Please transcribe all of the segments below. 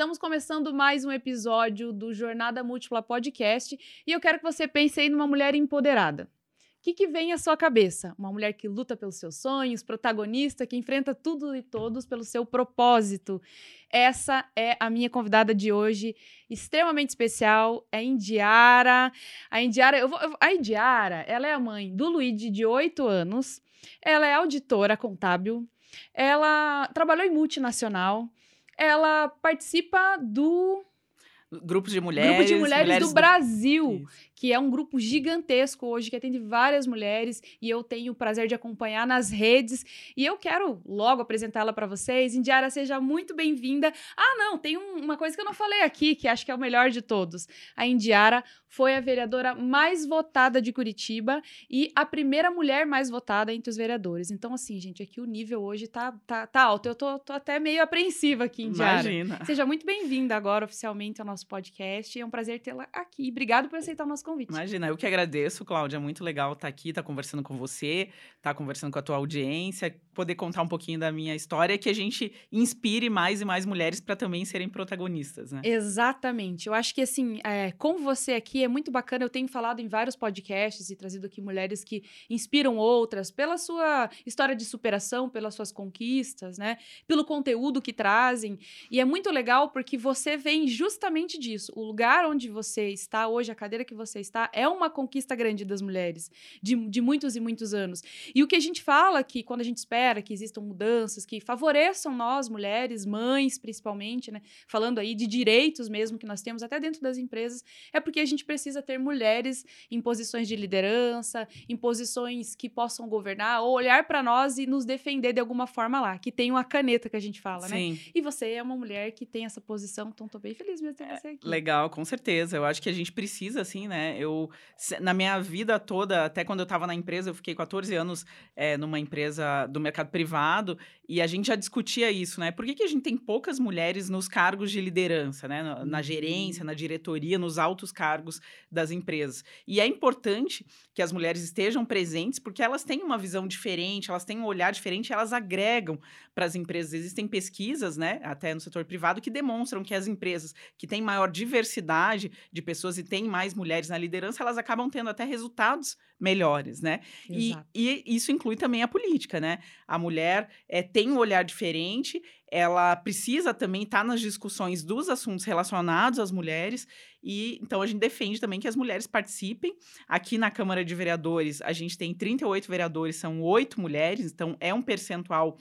Estamos começando mais um episódio do Jornada Múltipla Podcast e eu quero que você pense aí numa mulher empoderada. O que, que vem à sua cabeça? Uma mulher que luta pelos seus sonhos, protagonista, que enfrenta tudo e todos pelo seu propósito. Essa é a minha convidada de hoje, extremamente especial, é Indiara. A Indiara, eu vou, a Indiara, ela é a mãe do Luigi, de 8 anos. Ela é auditora contábil. Ela trabalhou em multinacional. Ela participa do Grupos de mulheres. Grupo de mulheres, mulheres do, Brasil, que é um grupo gigantesco hoje, que atende várias mulheres, e eu tenho o prazer de acompanhar nas redes. E eu quero logo apresentá-la para vocês. Indiara, seja muito bem-vinda. Ah, não, tem um, uma coisa que eu não falei aqui, que acho que é o melhor de todos. A Indiara foi a vereadora mais votada de Curitiba e a primeira mulher mais votada entre os vereadores. Então, assim, gente, aqui o nível hoje tá, tá, tá alto. Eu tô, tô até meio apreensiva aqui, Indiara. Imagina. Seja muito bem-vinda agora oficialmente ao nosso podcast. É um prazer tê-la aqui. Obrigado por aceitar o nosso convite. Imagina, eu que agradeço, Cláudia. É muito legal estar aqui, estar conversando com você, estar conversando com a tua audiência, poder contar um pouquinho da minha história, que a gente inspire mais e mais mulheres para também serem protagonistas, né? Exatamente. Eu acho que, assim, é, com você aqui é muito bacana. Eu tenho falado em vários podcasts e trazido aqui mulheres que inspiram outras pela sua história de superação, pelas suas conquistas, né? Pelo conteúdo que trazem. E é muito legal porque você vem justamente disso. O lugar onde você está hoje, a cadeira que você está, é uma conquista grande das mulheres, de, de muitos e muitos anos. E o que a gente fala que quando a gente espera que existam mudanças que favoreçam nós, mulheres, mães principalmente, né? Falando aí de direitos mesmo que nós temos até dentro das empresas, é porque a gente precisa ter mulheres em posições de liderança, em posições que possam governar, ou olhar para nós e nos defender de alguma forma lá, que tem uma caneta que a gente fala, Sim. né? E você é uma mulher que tem essa posição, então tô bem feliz mesmo ter você aqui. Legal, com certeza. Eu acho que a gente precisa, assim, né? Eu, se- na minha vida toda, até quando eu estava na empresa, eu fiquei 14 anos eh, numa empresa do mercado privado, e a gente já discutia isso, né? Por que, que a gente tem poucas mulheres nos cargos de liderança, né? Na, na gerência, na diretoria, nos altos cargos das empresas. E é importante que as mulheres estejam presentes, porque elas têm uma visão diferente, elas têm um olhar diferente, elas agregam para as empresas. Existem pesquisas, né, até no setor privado, que demonstram que as empresas que têm maior diversidade de pessoas e têm mais mulheres na liderança, elas acabam tendo até resultados melhores, né? E, e isso inclui também a política, né? A mulher eh, tem um olhar diferente, ela precisa também estar nas discussões dos assuntos relacionados às mulheres, e então a gente defende também que as mulheres participem. Aqui na Câmara de Vereadores, a gente tem 38 vereadores, são oito mulheres, então é um percentual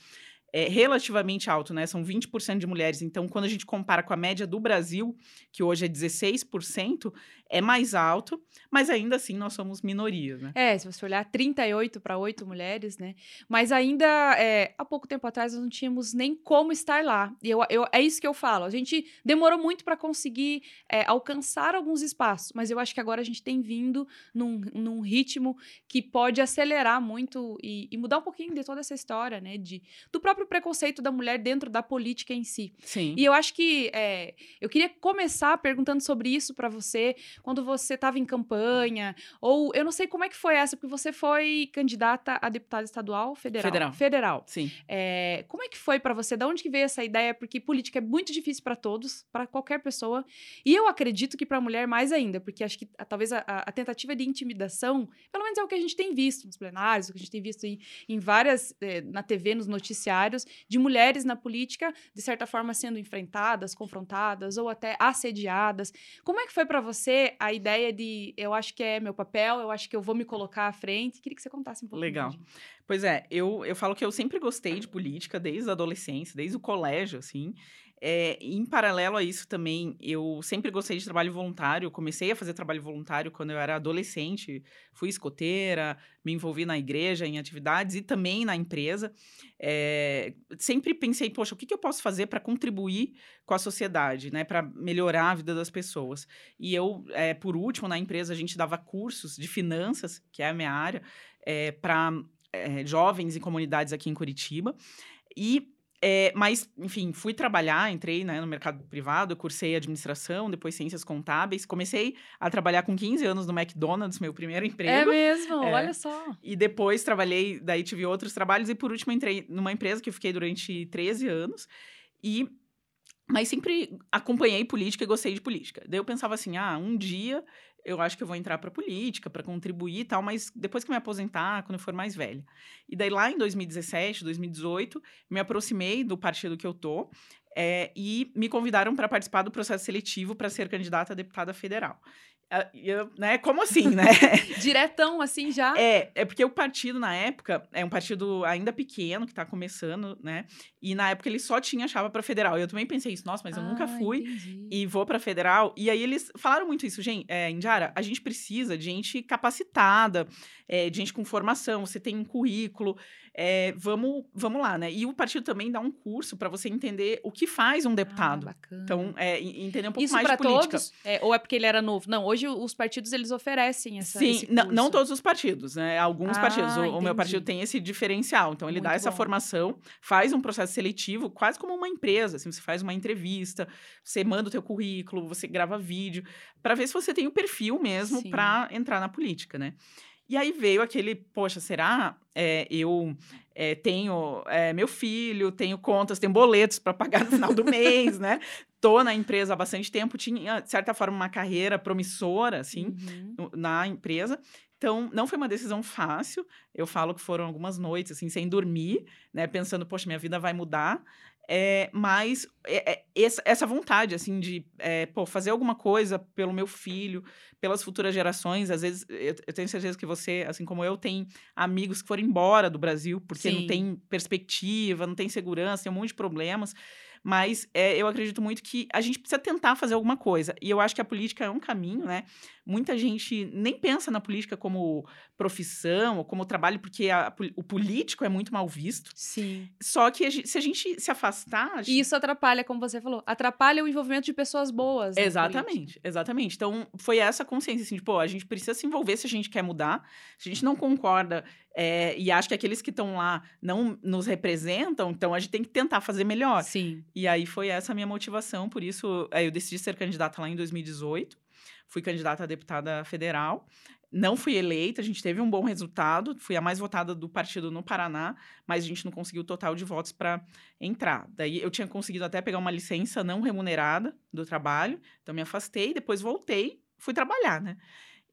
é, relativamente alto, né? São 20% de mulheres. Então, quando a gente compara com a média do Brasil, que hoje é 16%, é mais alto, mas ainda assim nós somos minoria, né? É, se você olhar 38 para 8 mulheres, né? Mas ainda, é, há pouco tempo atrás, nós não tínhamos nem como estar lá. E eu, eu- é isso que eu falo. A gente demorou muito para conseguir é, alcançar alguns espaços, mas eu acho que agora a gente tem vindo num, num ritmo que pode acelerar muito e, e mudar um pouquinho de toda essa história, né? De, do próprio preconceito da mulher dentro da política em si. Sim. E eu acho que é, eu queria começar perguntando sobre isso pra você, quando você estava em campanha, ou eu não sei como é que foi essa, porque você foi candidata a deputada estadual, federal. Federal. Federal. Sim. É, como é que foi pra você? Da onde que veio essa ideia? Porque política é muito difícil pra todos, pra qualquer pessoa. E eu acredito que pra mulher mais ainda, porque acho que a- talvez a, a- a tentativa de intimidação, pelo menos é o que a gente tem visto nos plenários, o que a gente tem visto em, em várias, eh, na TV, nos noticiários, de mulheres na política, de certa forma sendo enfrentadas, confrontadas ou até assediadas. Como é que foi pra você a ideia de eu acho que é meu papel, eu acho que eu vou me colocar à frente? Queria que você contasse um pouco. Legal. Pois é, eu, eu falo que eu sempre gostei de política, desde a adolescência, desde o colégio, assim. É, em paralelo a isso também, eu sempre gostei de trabalho voluntário. Comecei a fazer trabalho voluntário quando eu era adolescente. Fui escoteira, me envolvi na igreja, em atividades e também na empresa. É, sempre pensei, poxa, o que, que eu posso fazer para contribuir com a sociedade, né? Para melhorar a vida das pessoas. E eu, é, por último, na empresa, a gente dava cursos de finanças, que é a minha área, para jovens e comunidades aqui em Curitiba. E é, mas, enfim, fui trabalhar, entrei né, no mercado privado, cursei administração, depois ciências contábeis. Comecei a trabalhar com 15 anos no McDonald's, meu primeiro É emprego. mesmo, É. olha só. E depois trabalhei, daí tive outros trabalhos. E por último, entrei numa empresa que eu fiquei durante 13 anos. E mas sempre acompanhei política e gostei de política. Daí eu pensava assim, ah, um dia eu acho que eu vou entrar para política, para contribuir e tal, mas depois que me aposentar, quando eu for mais velha. E daí lá em 2017, 2018, me aproximei do partido que eu tô é, e me convidaram para participar do processo seletivo para ser candidata a deputada federal. Uh, eu, né? Como assim, né? Diretão, assim, já? É, é porque o partido, na época, é um partido ainda pequeno, que está começando, né? E na época ele só tinha chapa para federal. E eu também pensei isso, nossa, mas eu ah, nunca fui entendi. e vou para federal. E aí eles falaram muito isso, gente, é, Indiara, a gente precisa de gente capacitada, é, de gente com formação, você tem um currículo é, vamos, vamos lá, né? E o partido também dá um curso para você entender o que faz um deputado. Ah, então, é, entender um pouco Isso mais de política. Todos? É, ou é porque ele era novo? Não, hoje os partidos eles oferecem essa. Sim, não, não, todos os partidos, né? Alguns ah, partidos. O, o, meu partido tem esse diferencial. Então, ele Muito dá essa bom. formação, faz um processo seletivo, quase como uma empresa. Assim, você faz uma entrevista, você manda o teu currículo, você grava vídeo, para ver se você tem o perfil mesmo para entrar na política, né? E aí veio aquele, poxa, será é, eu é, tenho é, meu filho, tenho contas, tenho boletos para pagar no final do mês, né? Tô na empresa há bastante tempo, tinha, de certa forma, uma carreira promissora, assim, uhum. na empresa. Então, não foi uma decisão fácil. Eu falo que foram algumas noites, assim, sem dormir, né? Pensando, poxa, minha vida vai mudar. É, mas é, é, essa, essa, vontade, assim, de é, pô, fazer alguma coisa pelo meu filho, pelas futuras gerações. Às vezes, eu, eu, tenho certeza que você, assim como eu, tem amigos que foram embora do Brasil porque Sim. não tem perspectiva, não tem segurança, tem um monte de problemas. Mas é, eu acredito muito que a gente precisa tentar fazer alguma coisa. E eu acho que a política é um caminho, né? Muita gente nem pensa na política como profissão ou como trabalho, porque a, o político é muito mal visto. Sim. Só que a gente, se a gente se afastar. Gente... E isso atrapalha, como você falou, atrapalha o envolvimento de pessoas boas. Exatamente, exatamente. Então, foi essa consciência, assim, de, pô, a gente precisa se envolver se a gente quer mudar. Se a gente não concorda é, e acha que aqueles que estão lá não nos representam, então a gente tem que tentar fazer melhor. Sim. E aí foi essa a minha motivação, por isso é, eu decidi ser candidata lá em 2018 fui candidata a deputada federal. Não fui eleita, a gente teve um bom resultado, fui a mais votada do partido no Paraná, mas a gente não conseguiu o total de votos para entrar. Daí eu tinha conseguido até pegar uma licença não remunerada do trabalho, então me afastei, depois voltei, fui trabalhar, né?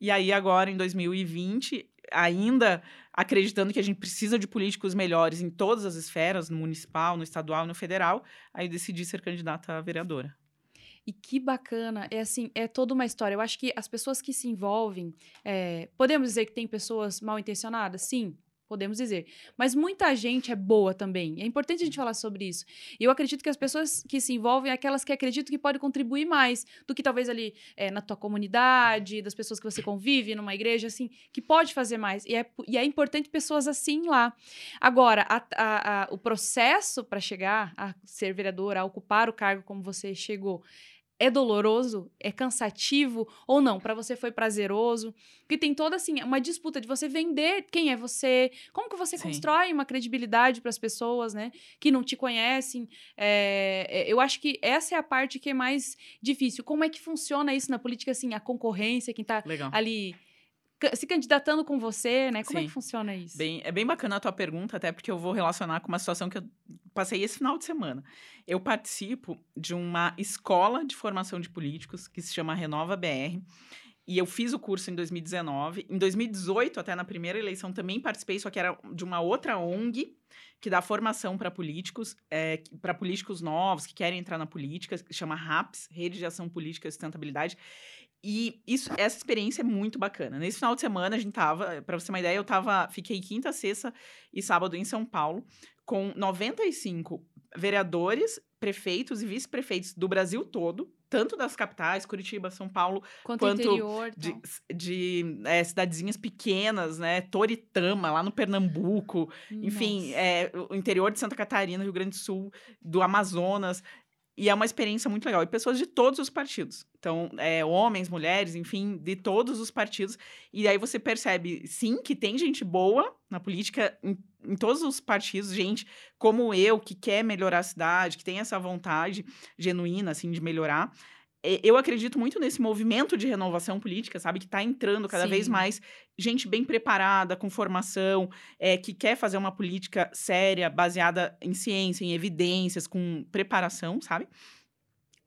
E aí agora em 2020, ainda acreditando que a gente precisa de políticos melhores em todas as esferas, no municipal, no estadual, no federal, aí decidi ser candidata a vereadora. E que bacana, é assim, é toda uma história. Eu acho que as pessoas que se envolvem, é, podemos dizer que tem pessoas mal intencionadas? Sim, podemos dizer. Mas muita gente é boa também. É importante a gente falar sobre isso. E eu acredito que as pessoas que se envolvem, aquelas que acreditam que podem contribuir mais do que talvez ali é, na tua comunidade, das pessoas que você convive numa igreja, assim, que pode fazer mais. E é, e é importante pessoas assim lá. Agora, a, a, a, o processo para chegar a ser vereador, a ocupar o cargo como você chegou, é doloroso, é cansativo ou não? Para você foi prazeroso? Porque tem toda assim uma disputa de você vender quem é você, como que você Sim. constrói uma credibilidade para as pessoas, né, que não te conhecem. É, eu acho que essa é a parte que é mais difícil. Como é que funciona isso na política, assim, a concorrência, quem está ali se candidatando com você, né? Como Sim. é que funciona isso? Bem, é bem bacana a tua pergunta, até porque eu vou relacionar com uma situação que eu passei esse final de semana. Eu participo de uma escola de formação de políticos que se chama Renova BR. E eu fiz o curso em 2019. Em 2018, até na primeira eleição, também participei, só que era de uma outra ONG que dá formação para políticos, é, para políticos novos que querem entrar na política, que chama RAPS, Rede de Ação Política e Sustentabilidade. E isso, essa experiência é muito bacana. Nesse final de semana, a gente tava, para você ter uma ideia, eu tava, fiquei quinta, sexta e sábado em São Paulo, com 95 vereadores, prefeitos e vice-prefeitos do Brasil todo, tanto das capitais, Curitiba, São Paulo, quanto, quanto interior, de, de é, cidadezinhas pequenas, né? Toritama, lá no Pernambuco, Nossa. enfim, é, o interior de Santa Catarina, Rio Grande do Sul, do Amazonas. E é uma experiência muito legal. E pessoas de todos os partidos. Então, é, homens, mulheres, enfim, de todos os partidos. E aí você percebe, sim, que tem gente boa na política, em, em todos os partidos, gente como eu, que quer melhorar a cidade, que tem essa vontade genuína, assim, de melhorar eu acredito muito nesse movimento de renovação política, sabe? Que está entrando cada Sim. vez mais gente bem preparada, com formação, é, que quer fazer uma política séria, baseada em ciência, em evidências, com preparação, sabe?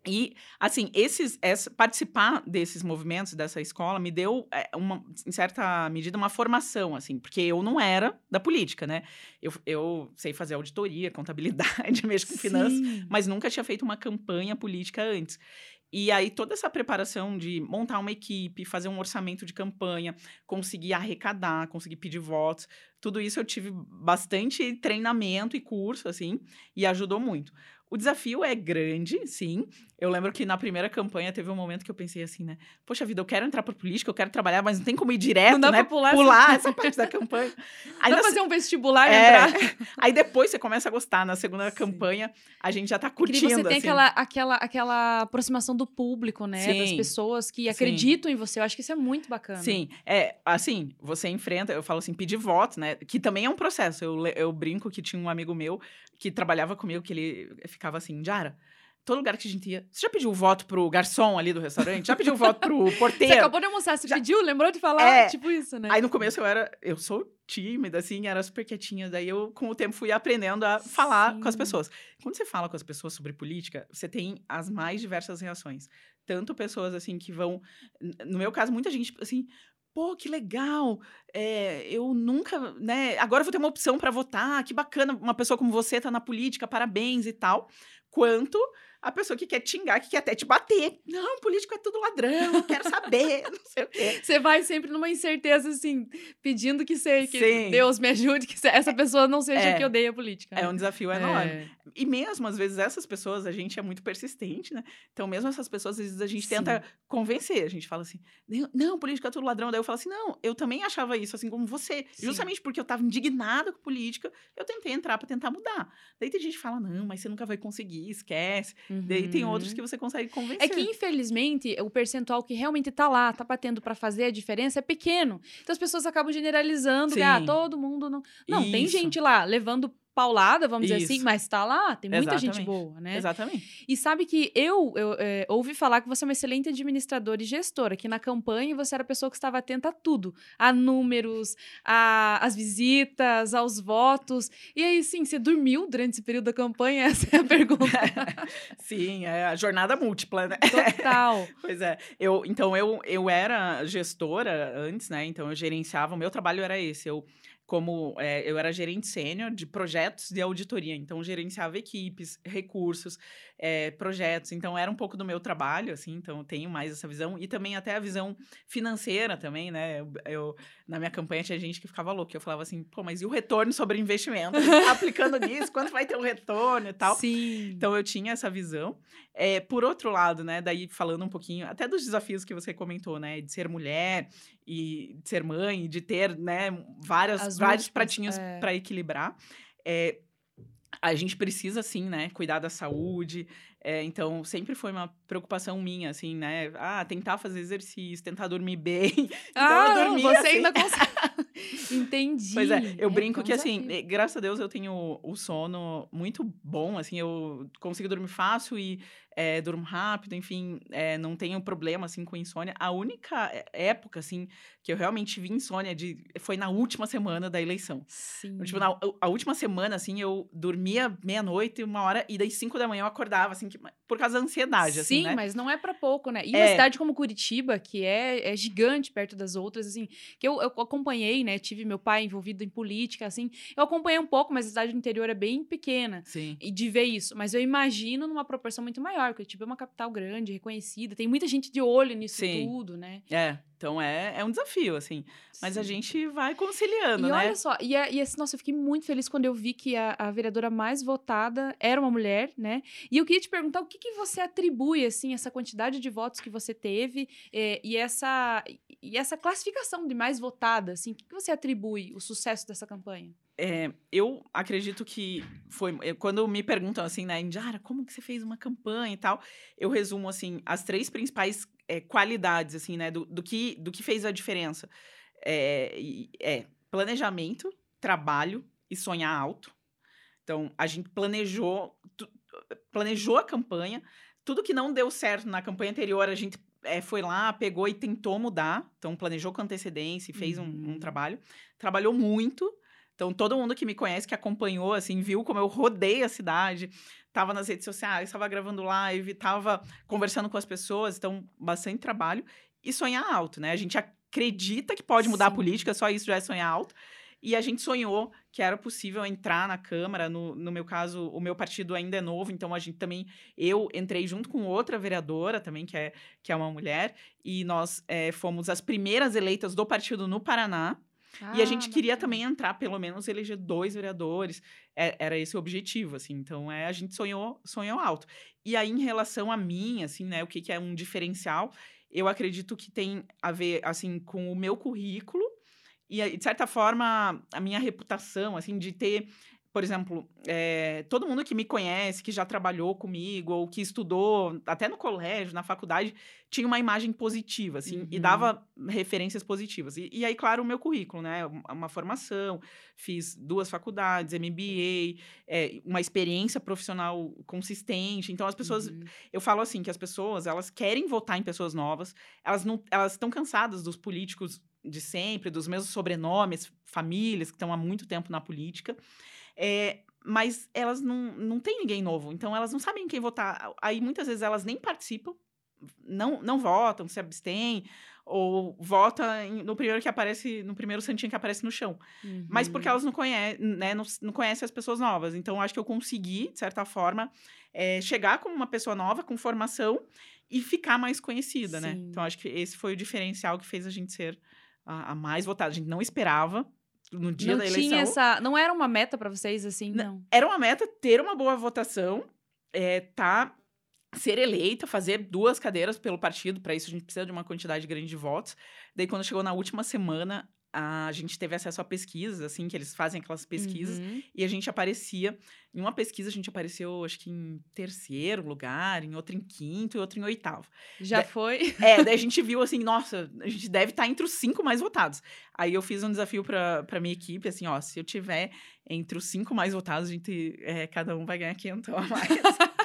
E, assim, esses, essa, participar desses movimentos, dessa escola, me deu, é, uma, em certa medida, uma formação, assim, porque eu não era da política, né? Eu, eu sei fazer auditoria, contabilidade, mexo com finanças, mas nunca tinha feito uma campanha política antes. E aí, toda essa preparação de montar uma equipe, fazer um orçamento de campanha, conseguir arrecadar, conseguir pedir votos, tudo isso eu tive bastante treinamento e curso, assim, e ajudou muito. O desafio é grande, sim. Eu lembro que na primeira campanha teve um momento que eu pensei assim, né? Poxa vida, eu quero entrar para política, eu quero trabalhar, mas não tem como ir direto, não dá né? Pra pular, pular essa parte da campanha. Aí dá fazer um vestibular e é... entrar. Aí depois você começa a gostar. Na segunda sim. campanha, a gente já tá curtindo. E você tem assim. aquela, aquela, aquela aproximação do público, né? Sim. Das pessoas que acreditam sim. em você. Eu acho que isso é muito bacana. Sim. É, assim, você enfrenta, eu falo assim, pedir voto, né? Que também é um processo. Eu, eu brinco que tinha um amigo meu que trabalhava comigo, que ele ficava assim, Jara, todo lugar que a gente ia. Você já pediu voto pro garçom ali do restaurante? Já pediu voto pro porteiro? Você acabou de almoçar, você já... pediu? Lembrou de falar? É... Tipo isso, né? Aí no começo eu era. Eu sou tímida, assim, era super quietinha. Daí eu, com o tempo, fui aprendendo a falar Sim. com as pessoas. Quando você fala com as pessoas sobre política, você tem as mais diversas reações. Tanto pessoas, assim, que vão. No meu caso, muita gente, assim, pô, que legal, é, eu nunca, né, agora eu vou ter uma opção para votar, que bacana, uma pessoa como você tá na política, parabéns e tal, quanto a pessoa que quer te xingar, que quer até te bater. Não, político é tudo ladrão, quero saber, não sei o quê. Você vai sempre numa incerteza, assim, pedindo que, seja, que Deus me ajude, que essa pessoa não seja é, que odeia a política. Né? É um desafio enorme. É. E mesmo, às vezes, essas pessoas, a gente é muito persistente, né? Então, mesmo essas pessoas, às vezes, a gente Sim. tenta convencer. A gente fala assim, não, política é tudo ladrão. Daí eu falo assim, não, eu também achava isso, assim como você. Sim. Justamente porque eu tava indignada com política, eu tentei entrar para tentar mudar. Daí tem gente que fala, não, mas você nunca vai conseguir, esquece. Uhum. Daí tem outros uhum. que você consegue convencer. É que, infelizmente, o percentual que realmente tá lá, tá batendo para fazer a diferença é pequeno. Então as pessoas acabam generalizando, que, ah, todo mundo não. Não, Isso. tem gente lá levando paulada, vamos Isso. dizer assim, mas tá lá, tem muita Exatamente. gente boa, né? Exatamente. E sabe que eu, eu é, ouvi falar que você é uma excelente administradora e gestora, que na campanha você era a pessoa que estava atenta a tudo, a números, a, as visitas, aos votos. E aí, sim, você dormiu durante esse período da campanha? Essa é a pergunta. sim, é a jornada múltipla, né? Total. pois é. Eu, então, eu, eu era gestora antes, né? Então, eu gerenciava, o meu trabalho era esse, eu como é, eu era gerente sênior de projetos de auditoria, então gerenciava equipes, recursos, é, projetos, então era um pouco do meu trabalho, assim, então eu tenho mais essa visão e também até a visão financeira também, né? Eu, eu na minha campanha tinha gente que ficava louca, eu falava assim, pô, mas e o retorno sobre investimento? Tá aplicando nisso, quando vai ter o um retorno e tal? Sim. Então eu tinha essa visão. É, por outro lado, né, daí falando um pouquinho até dos desafios que você comentou, né, de ser mulher e de ser mãe, de ter, né, várias, As vários pratinhos é... para equilibrar. É, a gente precisa, sim, né, cuidar da saúde. É, então, sempre foi uma preocupação minha, assim, né? Ah, tentar fazer exercício, tentar dormir bem. Então, ah, eu dormia, você assim. ainda consegue. Entendi. Pois é, eu é, brinco que, assim, graças a Deus eu tenho o sono muito bom, assim, eu consigo dormir fácil e é, durmo rápido, enfim, é, não tenho problema, assim, com insônia. A única época, assim, que eu realmente tive insônia de, foi na última semana da eleição. Sim. Tipo, na, a última semana, assim, eu dormia meia-noite, uma hora, e daí cinco da manhã eu acordava, assim, que, por causa da ansiedade, Sim, assim, né? mas não é para pouco, né? E uma cidade como Curitiba, que é, é gigante perto das outras, assim, que eu, eu acompanhei, né? Tive meu pai envolvido em política, assim, eu acompanhei um pouco, mas a cidade do interior é bem pequena. Sim. E de ver isso. Mas eu imagino numa proporção muito maior, porque tipo, é uma capital grande, reconhecida, tem muita gente de olho nisso Sim. tudo, né? É. Então é, é um desafio, assim. Mas Sim. a gente vai conciliando, e né? E olha só, e, e assim, nossa, eu fiquei muito feliz quando eu vi que a, a, vereadora mais votada era uma mulher, né? E eu queria te perguntar o que, que você atribui, assim, essa quantidade de votos que você teve é, e, essa, e essa classificação de mais votada, assim, o que, que você atribui o sucesso dessa campanha? É, eu acredito que foi. Eh, quando me perguntam assim, né, Indiara, como que você fez uma campanha e tal, eu resumo assim, as três principais é, qualidades, assim, né, do, do, que, do que fez a diferença. É, é planejamento, trabalho e sonhar alto. Então, a gente planejou, planejou a campanha. Tudo que não deu certo na campanha anterior, a gente é, foi lá, pegou e tentou mudar. Então, planejou com antecedência e fez uhum. um, um uhum. trabalho. Trabalhou muito então, todo mundo que me conhece, que acompanhou, assim, viu como eu rodei a cidade. estava nas redes sociais, estava gravando live, estava conversando com as pessoas, então bastante trabalho e sonhar alto, né? A gente acredita que pode mudar Sim. a política, só isso já é sonhar alto. E a gente sonhou que era possível entrar na Câmara. No, no meu caso, o meu partido ainda é novo, então a gente também. Eu entrei junto com outra vereadora também, que é, que é uma mulher, e nós é, fomos as primeiras eleitas do partido no Paraná. Ah, e a gente queria também entrar, pelo menos, eleger dois vereadores. É, era esse o objetivo, assim. Então, é, a gente sonhou, sonhou alto. E aí, em relação a mim, assim, né, o que, que é um diferencial, eu acredito que tem a ver, assim, com o meu currículo e, de certa forma, a minha reputação, assim, de ter por exemplo, é, todo mundo que me conhece, que já trabalhou comigo, ou que estudou, até no colégio, na faculdade, tinha uma imagem positiva, assim, uhum. e dava referências positivas. E, e, aí, claro, o meu currículo, né? Uma formação, fiz duas faculdades, MBA, é, eh, uma experiência profissional consistente. Então, as pessoas. Uhum. Eu falo assim, que as pessoas, elas querem votar em pessoas novas, elas não elas estão cansadas dos políticos de sempre, dos mesmos sobrenomes, famílias que estão há muito tempo na política. É, mas elas não, não têm ninguém novo, então elas não sabem quem votar. Aí muitas vezes elas nem participam, não, não votam, se abstêm, ou vota no primeiro que aparece, no primeiro santinho que aparece no chão. Uhum. Mas porque uhum. elas não conhecem, né, não, não conhecem as pessoas novas. Então, acho que eu consegui, de certa forma, é, chegar como uma pessoa nova, com formação, e ficar mais conhecida? Sim. né? Então, acho que esse foi o diferencial que fez a gente ser a, a mais votada. A gente não esperava, no dia não da eleição. Tinha essa, não era uma meta para vocês, assim, não? Era uma meta ter uma boa votação, é, tá, ser eleita, fazer duas cadeiras pelo partido, para isso a gente precisa de uma quantidade grande de votos. Daí, quando chegou na última semana, a gente teve acesso a pesquisas, assim, que eles fazem aquelas pesquisas, uhum. e a gente aparecia. Em uma pesquisa, a gente apareceu, acho que em terceiro lugar, em outra em quinto e outra em oitavo. Já da foi? É, daí a gente viu assim, nossa, a gente deve estar tá entre os cinco mais votados. Aí eu fiz um desafio para minha equipe, assim, ó, se eu tiver entre os cinco mais votados, a gente, é, cada um vai ganhar quinhentão a mais.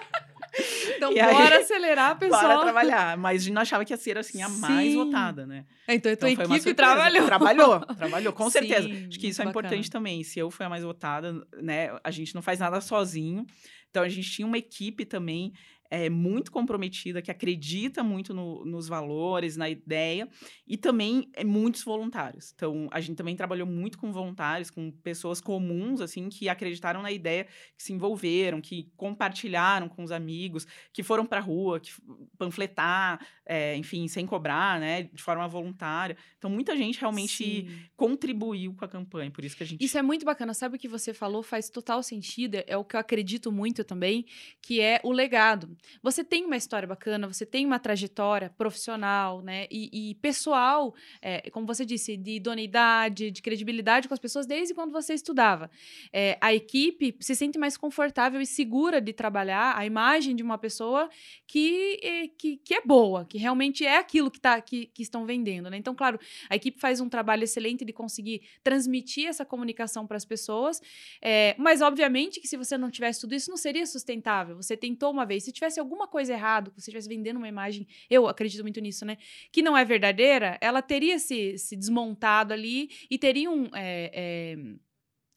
Então, e bora aí, acelerar, pessoal. Bora trabalhar. Mas a gente não achava que ia ser, assim, a Sim. mais votada, né? Então, a tua então, equipe trabalhou. Trabalhou, trabalhou, com Sim, certeza. Acho que isso é bacana. importante também. Se eu fui a mais votada, né? A gente não faz nada sozinho. Então, a gente tinha uma equipe também é, muito comprometida, que acredita muito no, nos valores, na ideia, e também é muitos voluntários. Então, a gente também trabalhou muito com voluntários, com pessoas comuns, assim, que acreditaram na ideia, que se envolveram, que compartilharam com os amigos, que foram para a rua, que panfletar, é, enfim, sem cobrar, né, de forma voluntária. Então, muita gente realmente Sim. contribuiu com a campanha, por isso que a gente... Isso é muito bacana. Sabe o que você falou? Faz total sentido, é o que eu acredito muito também, que é o legado. Você tem uma história bacana, você tem uma trajetória profissional, né? E, e pessoal, é, como você disse, de idoneidade, de credibilidade com as pessoas desde quando você estudava. É, a equipe se sente mais confortável e segura de trabalhar a imagem de uma pessoa que, é, que, que é boa, que realmente é aquilo que, tá, que, que estão vendendo, né? Então, claro, a equipe faz um trabalho excelente de conseguir transmitir essa comunicação para as pessoas, é, mas obviamente que se você não tivesse tudo isso, não seria sustentável. Você tentou uma vez, se tivesse tivesse alguma coisa errada, que você estivesse vendendo uma imagem, eu acredito muito nisso, né? Que não é verdadeira, ela teria se, se desmontado ali e teria um. É, é,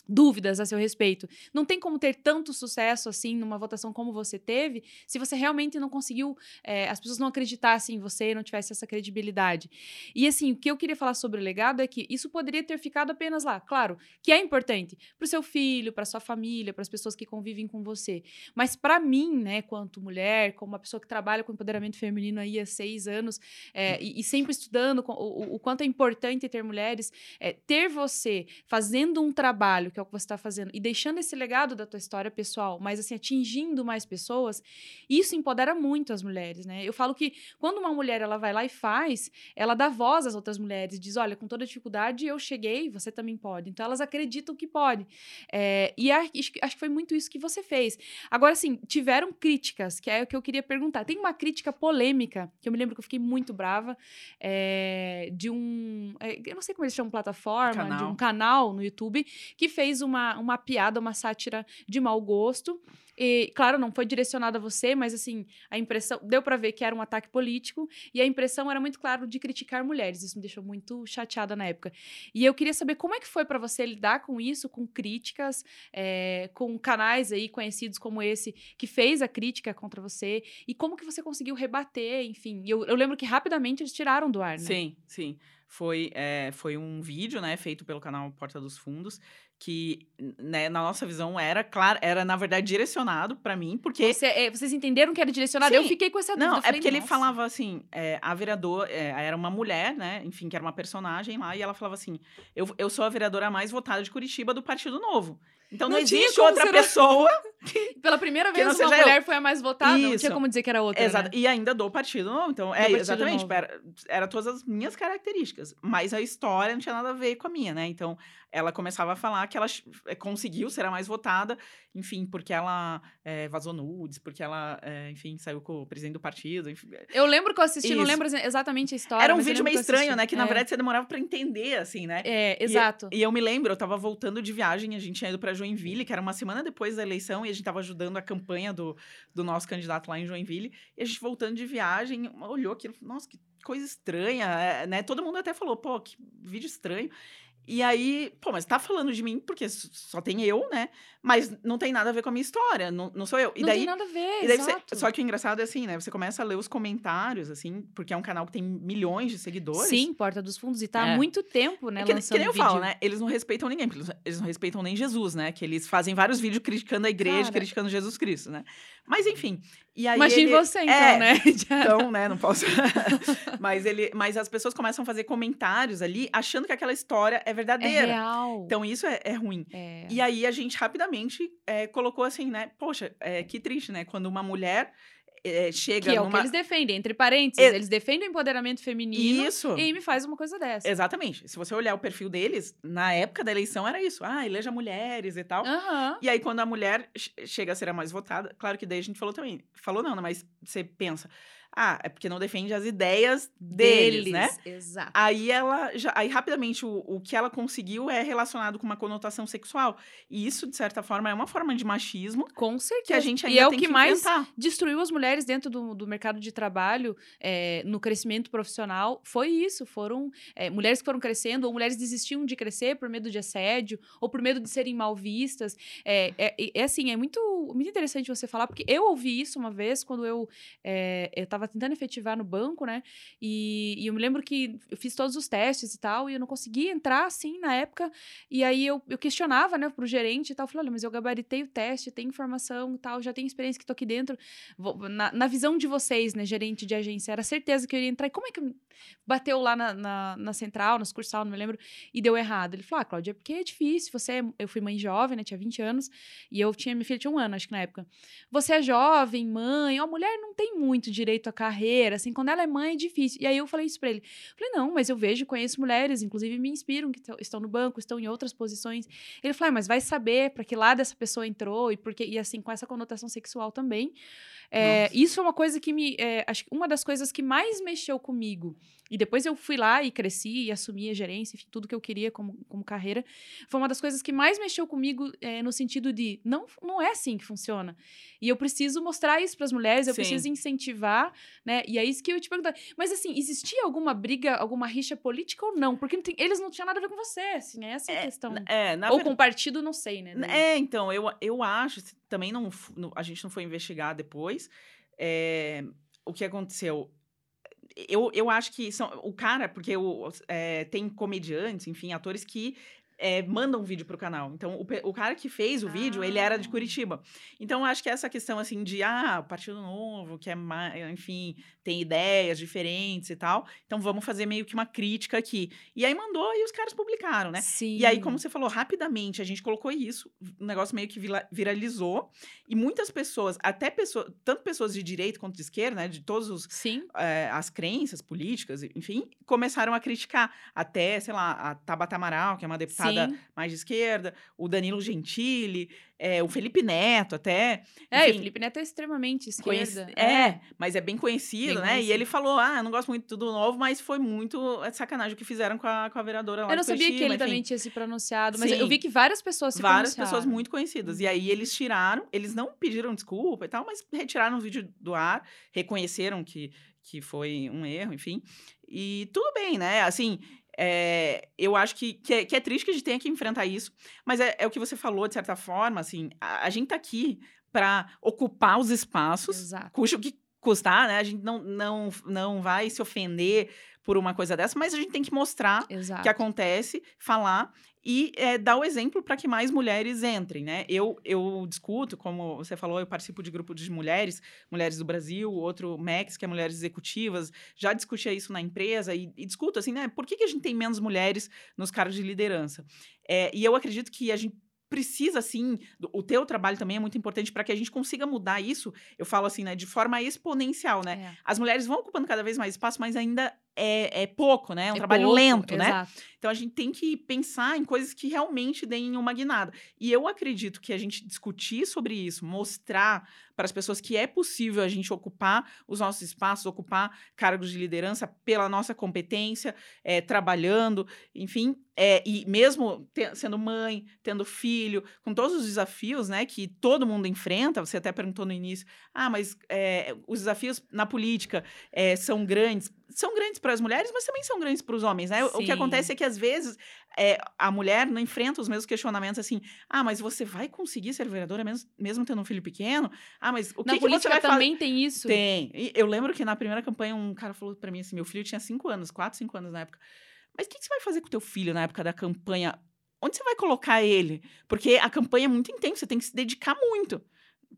dúvidas a seu respeito. Não tem como ter tanto sucesso assim numa votação como você teve se você realmente não conseguiu, é, as pessoas não acreditassem em você e não tivesse essa credibilidade. E assim, o que eu queria falar sobre o legado é que isso poderia ter ficado apenas lá. Claro, que é importante para o seu filho, para sua família, para as pessoas que convivem com você. Mas para mim, né, quanto mulher, como uma pessoa que trabalha com empoderamento feminino aí há seis anos é, e, e, sempre estudando o, o, o, quanto é importante ter mulheres, é, ter você fazendo um trabalho que é o que você está fazendo, e deixando esse legado da tua história pessoal, mas assim, atingindo mais pessoas, isso empodera muito as mulheres, né? Eu falo que quando uma mulher ela vai lá e faz, ela dá voz às outras mulheres, diz: olha, com toda dificuldade eu cheguei, você também pode. Então elas acreditam que pode. É, e acho, acho que foi muito isso que você fez. Agora, assim, tiveram críticas, que é o que eu queria perguntar. Tem uma crítica polêmica, que eu me lembro que eu fiquei muito brava, é, de um. É, eu não sei como eles chamam plataforma, canal. de um canal no YouTube, que fez fez uma, uma piada, uma sátira de mau gosto. E, claro, não foi direcionado a você, mas assim, a impressão. Deu para ver que era um ataque político, e a impressão era muito claro de criticar mulheres. Isso me deixou muito chateada na época. E eu queria saber como é que foi para você lidar com isso, com críticas, é, com canais aí conhecidos como esse, que fez a crítica contra você, e como que você conseguiu rebater, enfim. Eu, eu lembro que rapidamente eles tiraram do ar, né? Sim, sim. Foi, é, foi um vídeo, né, feito pelo canal Porta dos Fundos, que, né, na nossa visão era claro, era na verdade direcionado para mim, porque Você, é, vocês entenderam que era direcionado? Sim. Eu fiquei com essa dúvida. não, é falei, porque ele "Nossa". falava assim, é, a vereadora é, era uma mulher, né, enfim, que era uma personagem lá, e ela falava assim, eu, eu sou a vereadora mais votada de Curitiba do Partido Novo. Então não, Não existe outra pessoa Pela primeira vez, não uma seja eu. mulher foi a mais votada, não Isso. tinha como dizer que era outra. Exato. né? E ainda do Partido Novo. Então, é, exatamente. Era, era todas as minhas características. Mas a história não tinha nada a ver com a minha, né? Então, ela começava a falar que ela eh, conseguiu ser a mais votada, enfim, porque ela eh, vazou nudes, porque ela, eh, enfim, saiu com o presidente do partido. enfim. Eu lembro que eu assisti, não Isso. lembro exa- exatamente a história. Era um vídeo lembro meio estranho, né? Que na É. verdade você demorava pra entender, assim, né? É, E- exato. E eu me lembro, eu tava voltando de viagem, a gente tinha ido pra Joinville, que era uma semana depois da eleição, e a gente tava ajudando a campanha do, do nosso candidato lá em Joinville. E a gente voltando de viagem, olhou aquilo, nossa, que coisa estranha, é, né? Todo mundo até falou, pô, que vídeo estranho. E aí, pô, mas tá falando de mim porque só tem eu, né? Mas não tem nada a ver com a minha história, não, não sou eu. E não daí, tem nada a ver, e daí você- só que o engraçado é assim, né? Você começa a ler os comentários, assim, porque é um canal que tem milhões de seguidores. Sim, Porta dos Fundos. E tá há É. muito tempo, né, É que, lançando que nem eu vídeo. falo, né? Eles não respeitam ninguém, porque eles, eles não respeitam nem Jesus, né? Que eles fazem vários vídeos criticando a igreja, Cara. criticando Jesus Cristo, né? Mas enfim. E aí Imagine ele- você, então, É, né? Então, né, não posso. mas ele, mas as pessoas começam a fazer comentários ali, achando que aquela história é é verdadeira. real. Então isso é, é ruim. É. E aí a gente rapidamente é, colocou assim, né? Poxa, é, que triste, né? Quando uma mulher é, chega Que é o que numa. eles defendem, entre parênteses. E- Eles defendem o empoderamento feminino Isso. e aí me faz uma coisa dessa. Exatamente. Se você olhar o perfil deles, na época da eleição era isso. Ah, eleja mulheres e tal. Aham. E aí, quando a mulher che- chega a ser a mais votada, claro que daí a gente falou também. Falou não, né? Mas você pensa, ah, é porque não defende as ideias deles, né? Exato. Aí ela já. Aí, rapidamente, o, o que ela conseguiu é relacionado com uma conotação sexual. E isso, de certa forma, é uma forma de machismo Com certeza. que a gente ainda e é o tem que, mais destruiu as mulheres dentro do, do mercado de trabalho, é, no crescimento profissional, foi isso. Foram é, mulheres que foram crescendo, ou mulheres desistiam de crescer por medo de assédio, ou por medo de serem mal vistas. É, é, é assim, é muito, muito interessante você falar, porque eu ouvi isso uma vez quando eu é, eu tentando efetivar no banco, né? E, e eu me lembro que eu fiz todos os testes e tal, e eu não conseguia entrar assim na época. E aí eu, eu questionava, né, pro gerente e tal. Eu falei, olha, mas eu gabaritei o teste, tem informação e tal, já tenho experiência que tô aqui dentro. Vou- na, na visão de vocês, né, gerente de agência, era certeza que eu iria entrar. E como é que bateu lá na, na, na central, na sucursal, não me lembro, e deu errado? Ele falou, ah, Cláudia, é porque é difícil. Você, é- eu fui mãe jovem, né, tinha 20 anos, e eu tinha, minha filha tinha um ano, acho que na época. Você é jovem, mãe, a mulher não tem muito direito à carreira, assim, quando ela é mãe é difícil. E aí eu falei isso pra ele. Falei, não, mas eu vejo, conheço mulheres, inclusive me inspiram, que tão- estão no banco, estão em outras posições. Ele falou, ah, mas vai saber para que lado essa pessoa entrou e porque e assim com essa conotação sexual também. É, isso foi uma coisa que me, é, acho que uma das coisas que mais mexeu comigo. E depois eu fui lá e cresci e assumi a gerência, enfim, tudo que eu queria como, como carreira. Foi uma das coisas que mais mexeu comigo é, no sentido de não, não é assim que funciona. E eu preciso mostrar isso para as mulheres, eu Sim. preciso incentivar, né? E é isso que eu te perguntar. Mas assim, existia alguma briga, alguma rixa política ou não? Porque não tem- eles não tinham nada a ver com você, assim, é essa a questão. É, Ou verdade. com o partido, não sei, né? É, então, eu, eu acho, também não- a gente não foi investigar depois, é, o que aconteceu. Eu, eu acho que são, o cara, porque o, é, tem comediantes, enfim, atores que é, mandam vídeo pro canal. Então, o, o cara que fez o vídeo, ele era de Ah. Curitiba. Então, acho que essa questão, assim, de, ah, Partido Novo, que é, mais, enfim, tem ideias diferentes e tal. Então, vamos fazer meio que uma crítica aqui. E aí mandou e os caras publicaram, né? Sim. E aí, como você falou, rapidamente a gente colocou isso, o negócio meio que viralizou, e muitas pessoas, até pessoas, tanto pessoas de direita quanto de esquerda, né, de todas os, Sim. eh, as crenças políticas, enfim, começaram a criticar. Até, sei lá, a Tabata Amaral, que é uma deputada bancada Sim. mais de esquerda, o Danilo Gentili, é, o Felipe Neto até. É, e enfim, Felipe Neto é extremamente esquerda. É, mas é bem conhecido, Bem né? E conhecido. ele falou: ah, eu não gosto muito do novo, mas foi muito é, sacanagem o que fizeram com a, com a vereadora lá Eu não sabia que Curitiba, ele enfim. também tinha se pronunciado, mas Sim. eu vi que várias pessoas se Várias pessoas muito conhecidas. E aí eles tiraram, eles não pediram desculpa e tal, mas retiraram o vídeo do ar, reconheceram que, que foi um erro, enfim. E tudo bem, né? Assim, é, eu acho que, que, é, que é triste que a gente tenha que enfrentar isso, mas é, é o que você falou, de certa forma, assim, a, a gente tá aqui para ocupar os espaços, Exato. custe o que custar, né? A gente não, não, não vai se ofender por uma coisa dessa, mas a gente tem que mostrar Exato. que acontece, falar e é, dar o exemplo para que mais mulheres entrem, né? Eu, eu discuto, como você falou, eu participo de grupo de mulheres, mulheres do Brasil, outro MEX, que é mulheres executivas, já discutia isso na empresa e, e discuto assim, né? Por que, que a gente tem menos mulheres nos cargos de liderança? É, e eu acredito que a gente precisa, assim, o teu trabalho também é muito importante para que a gente consiga mudar isso, eu falo assim, né, de forma exponencial, né? É. As mulheres vão ocupando cada vez mais espaço, mas ainda é, é pouco, né? É um É trabalho pouco, lento, né? Exato. Então a gente tem que pensar em coisas que realmente deem uma guinada. E eu acredito que a gente discutir sobre isso, mostrar para as pessoas que é possível a gente ocupar os nossos espaços, ocupar cargos de liderança pela nossa competência, eh, trabalhando, enfim, eh, e mesmo te- sendo mãe, tendo filho, com todos os desafios, né, que todo mundo enfrenta. Você até perguntou no início, ah, mas eh, os desafios na política eh, são grandes. São grandes para as mulheres, mas também são grandes para os homens, né? O- O que Sim. acontece é que às vezes é, a mulher não enfrenta os mesmos questionamentos assim. Ah, mas você vai conseguir ser vereadora mesmo, mesmo tendo um filho pequeno? Ah, mas o que, Na que você política vai fazer? também tem isso. Tem. E eu lembro que na primeira campanha um cara falou pra mim assim: meu filho tinha cinco anos, quatro, cinco anos na época. Mas o que, que você vai fazer com o teu filho na época da campanha? Onde você vai colocar ele? Porque a campanha é muito intensa, você tem que se dedicar muito.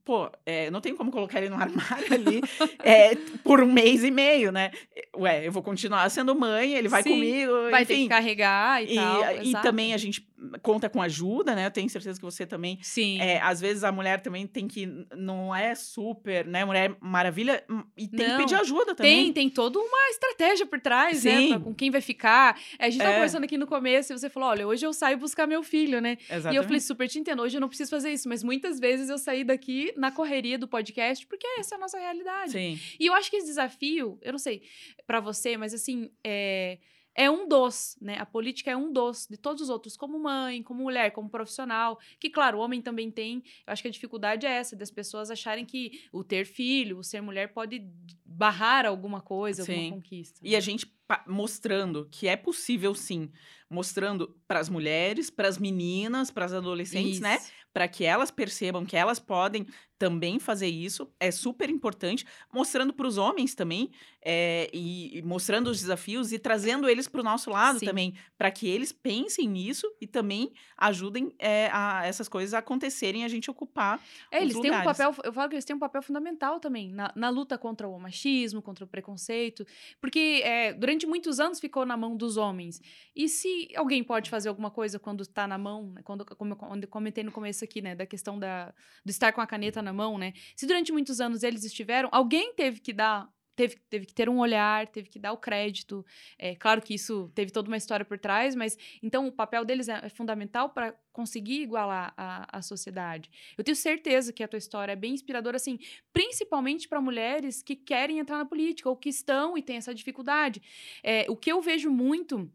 Pô, é, não tem como colocar ele no armário ali é, por um mês e meio, né? Ué, eu vou continuar sendo mãe, ele vai Sim, comigo, Vai ter enfim. que carregar e, E, tal. e exato. também a gente conta com ajuda, né? Eu tenho certeza que você também Sim. é, às vezes a mulher também tem que. Não é super, né? Mulher maravilha. hum, E tem Não, que pedir ajuda Tem, também. tem toda uma estratégia por trás, né? Sim. pra- com quem vai ficar. A gente tava É. conversando aqui no começo e você falou: olha, hoje eu saio buscar meu filho, né? Exatamente. E eu falei, super te entendo, hoje eu não preciso fazer isso, mas muitas vezes eu saí daqui na correria do podcast, porque essa é a nossa realidade. Sim. E eu acho que esse desafio, eu não sei pra você, mas assim, é, é um dos, né? A política é um dos de todos os outros, como mãe, como mulher, como profissional, que claro, o homem também tem. Eu acho que a dificuldade é essa, das pessoas acharem que o ter filho, o ser mulher pode barrar alguma coisa, Sim. alguma conquista. E a gente pa- mostrando que é possível sim, mostrando para as mulheres, para as meninas, para as adolescentes, né? Isso. Para que elas percebam que elas podem também fazer isso, é super importante. Mostrando para os homens também, é, e, e mostrando os desafios e trazendo eles para o nosso lado Sim. também, para que eles pensem nisso e também ajudem é, a essas coisas a acontecerem, e a gente ocupar. É, eles têm um lugares. papel, eu falo que eles têm um papel fundamental também na, na luta contra o machismo, contra o preconceito, porque é, durante muitos anos ficou na mão dos homens. E se alguém pode fazer alguma coisa quando está na mão, né, quando, como eu comentei no começo aqui, né, da questão da, do estar com a caneta na mão, né? Se durante muitos anos eles estiveram, alguém teve que dar. Teve, teve que ter um olhar, teve que dar o crédito. É claro que isso teve toda uma história por trás, mas então o papel deles é, é fundamental para conseguir igualar a, a sociedade. Eu tenho certeza que a tua história é bem inspiradora, assim, principalmente para mulheres que querem entrar na política ou que estão e têm essa dificuldade. É, o que eu vejo muito.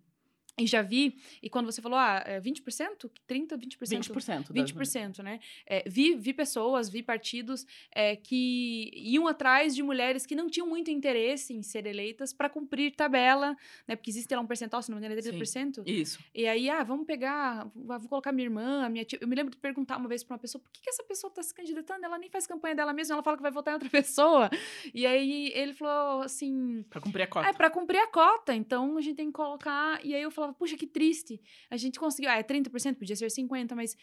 E já vi, e quando você falou, ah, é 20%? 30%, 20%? 20%. das 20%, né? É, vi, vi pessoas, vi partidos é, que iam atrás de mulheres que não tinham muito interesse em ser eleitas para cumprir tabela, né? Porque existe lá um percentual, se não me engano, é 30%. Isso. E aí, ah, vamos pegar, vou colocar minha irmã, minha tia. Eu me lembro de perguntar uma vez pra uma pessoa, por que, que essa pessoa tá se candidatando? Ela nem faz campanha dela mesma, ela fala que vai votar em outra pessoa. E aí ele falou assim. Para cumprir a cota. É pra cumprir a cota, então a gente tem que colocar. E aí eu falava, puxa, que triste. A gente conseguiu. Ah, é 30%, podia ser 50%, mas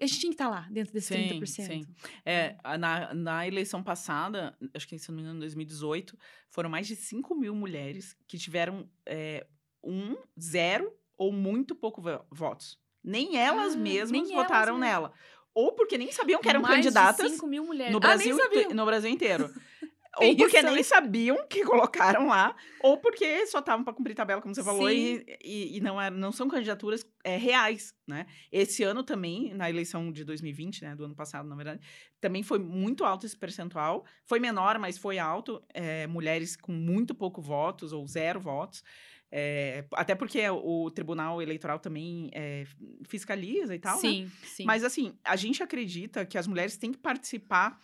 a gente tinha que estar lá, dentro desses Sim, 30%. sim. É, a- na, na eleição passada, acho que se não me engano, em 2018, foram mais de 5 mil mulheres que tiveram é, um, zero ou muito pouco vo- votos. Nem elas Ah, mesmas nem elas votaram mesmas. nela. Ou porque nem sabiam que eram Mais candidatas de 5 mil mulheres. no Ah, Brasil, inte- no Brasil inteiro. ou porque nem sabiam que colocaram lá, ou porque só estavam para cumprir tabela, como você falou, e, e, e, não, é, não são candidaturas é, reais, né? Esse ano também, na eleição de 2020, né, do ano passado, na verdade, também foi muito alto esse percentual. Foi menor, mas foi alto. É, mulheres com muito pouco votos, ou zero votos. É, até porque o Tribunal Eleitoral também é, fiscaliza e tal, sim, né? Sim. Mas, assim, a gente acredita que as mulheres têm que participar